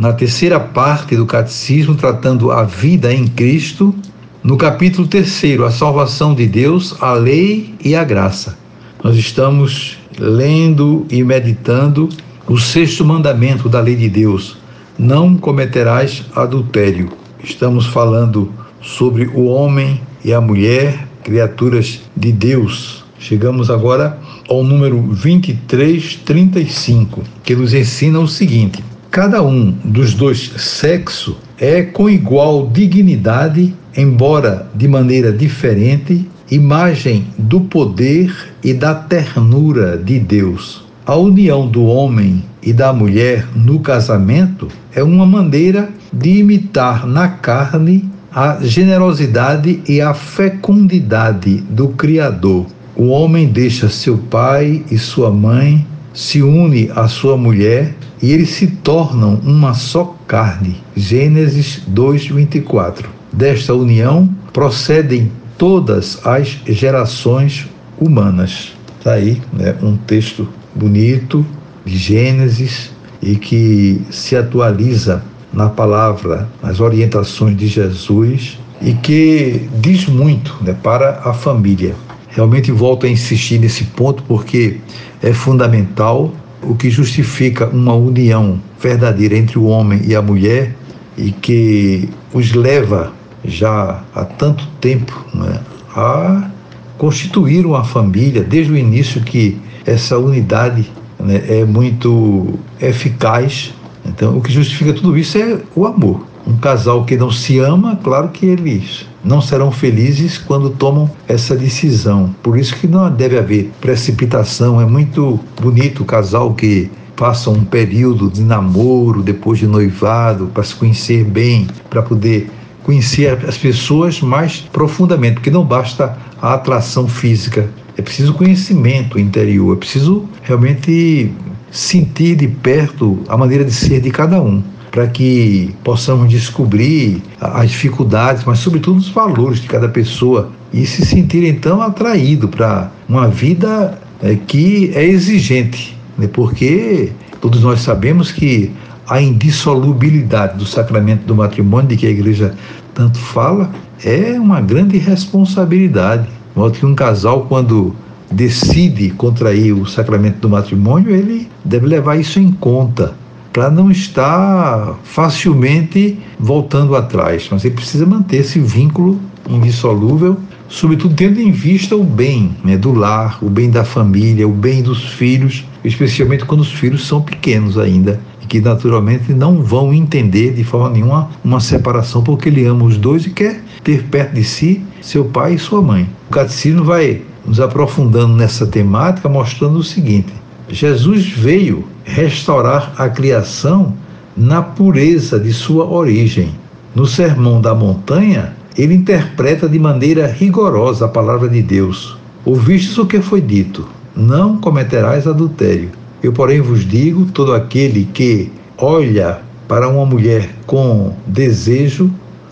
na terceira parte do Catecismo, tratando a vida em Cristo, no capítulo terceiro, a salvação de Deus, a lei e a graça. Nós estamos lendo e meditando o sexto mandamento da lei de Deus: não cometerás adultério. Estamos falando sobre o homem e a mulher, criaturas de Deus. Chegamos agora ao número 2335, que nos ensina o seguinte: Cada um dos dois sexos é com igual dignidade, embora de maneira diferente, imagem do poder e da ternura de Deus. A união do homem e da mulher no casamento é uma maneira de imitar na carne a generosidade e a fecundidade do Criador. O homem deixa seu pai e sua mãe, se une à sua mulher e eles se tornam uma só carne. Gênesis 2:24. Desta união procedem todas as gerações humanas. Está aí né, um texto bonito de Gênesis e que se atualiza na palavra, nas orientações de Jesus e que diz muito né, para a família. Realmente volto a insistir nesse ponto porque é fundamental o que justifica uma união verdadeira entre o homem e a mulher e que os leva já há tanto tempo né, a constituir uma família, desde o início que essa unidade né, é muito eficaz. Então, o que justifica tudo isso é o amor. Um casal que não se ama, claro que eles não serão felizes quando tomam essa decisão. Por isso que não deve haver precipitação. É muito bonito o casal que passa um período de namoro, depois de noivado, para se conhecer bem, para poder conhecer as pessoas mais profundamente, porque não basta a atração física, é preciso conhecimento interior, é preciso realmente sentir de perto a maneira de ser de cada um para que possamos descobrir as dificuldades, mas sobretudo os valores de cada pessoa e se sentir então atraído para uma vida é, que é exigente, né? porque todos nós sabemos que a indissolubilidade do sacramento do matrimônio, de que a igreja tanto fala, é uma grande responsabilidade. De modo que um casal, quando decide contrair o sacramento do matrimônio, ele deve levar isso em conta para não estar facilmente voltando atrás. Mas ele precisa manter esse vínculo indissolúvel, sobretudo tendo em vista o bem né, do lar, o bem da família, o bem dos filhos, especialmente quando os filhos são pequenos ainda e que naturalmente não vão entender de forma nenhuma uma separação porque ele ama os dois e quer ter perto de si seu pai e sua mãe. O catecismo vai nos aprofundando nessa temática, mostrando o seguinte: Jesus veio restaurar a criação na pureza de sua origem. No Sermão da Montanha, ele interpreta de maneira rigorosa a palavra de Deus. Ouvistes o que foi dito: Não cometerás adultério. Eu, porém, vos digo: todo aquele que olha para uma mulher com desejo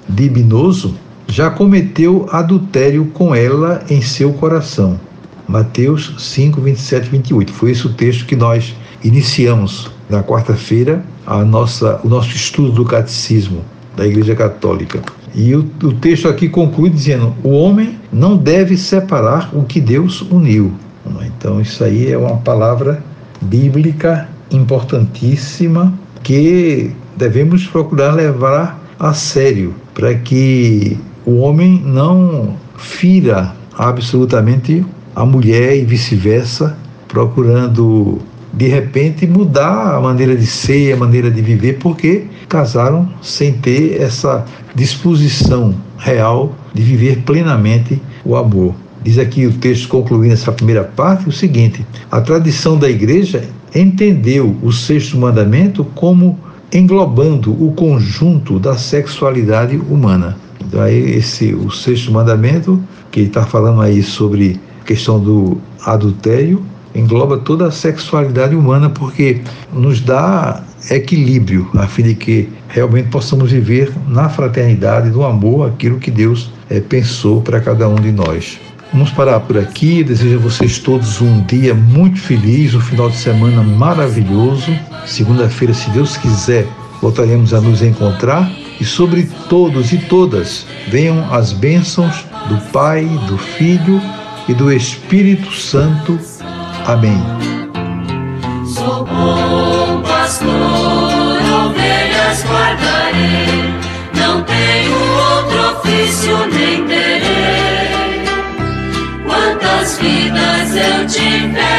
libinoso já cometeu adultério com ela em seu coração. Mateus 5, 27 e 28. Foi esse o texto que nós iniciamos na quarta-feira a nossa, o nosso estudo do catecismo da Igreja Católica. E o, o texto aqui conclui dizendo: o homem não deve separar o que Deus uniu. Então, isso aí é uma palavra bíblica importantíssima que devemos procurar levar a sério para que o homem não fira absolutamente a mulher e vice-versa, procurando de repente mudar a maneira de ser, a maneira de viver, porque casaram sem ter essa disposição real de viver plenamente o amor. Diz aqui o texto concluindo essa primeira parte o seguinte: a tradição da igreja entendeu o sexto mandamento como englobando o conjunto da sexualidade humana. Então aí esse o sexto mandamento que está falando aí sobre questão do adultério engloba toda a sexualidade humana porque nos dá equilíbrio a fim de que realmente possamos viver na fraternidade, no amor, aquilo que Deus é, pensou para cada um de nós. Vamos parar por aqui. Desejo a vocês todos um dia muito feliz, um final de semana maravilhoso. Segunda-feira, se Deus quiser, voltaremos a nos encontrar. E sobre todos e todas venham as bênçãos do Pai, do Filho e do Espírito Santo. Amém. Sou bom pastor, ovelhas guardarei, não tenho outro ofício nem terei. Quantas vidas eu tiver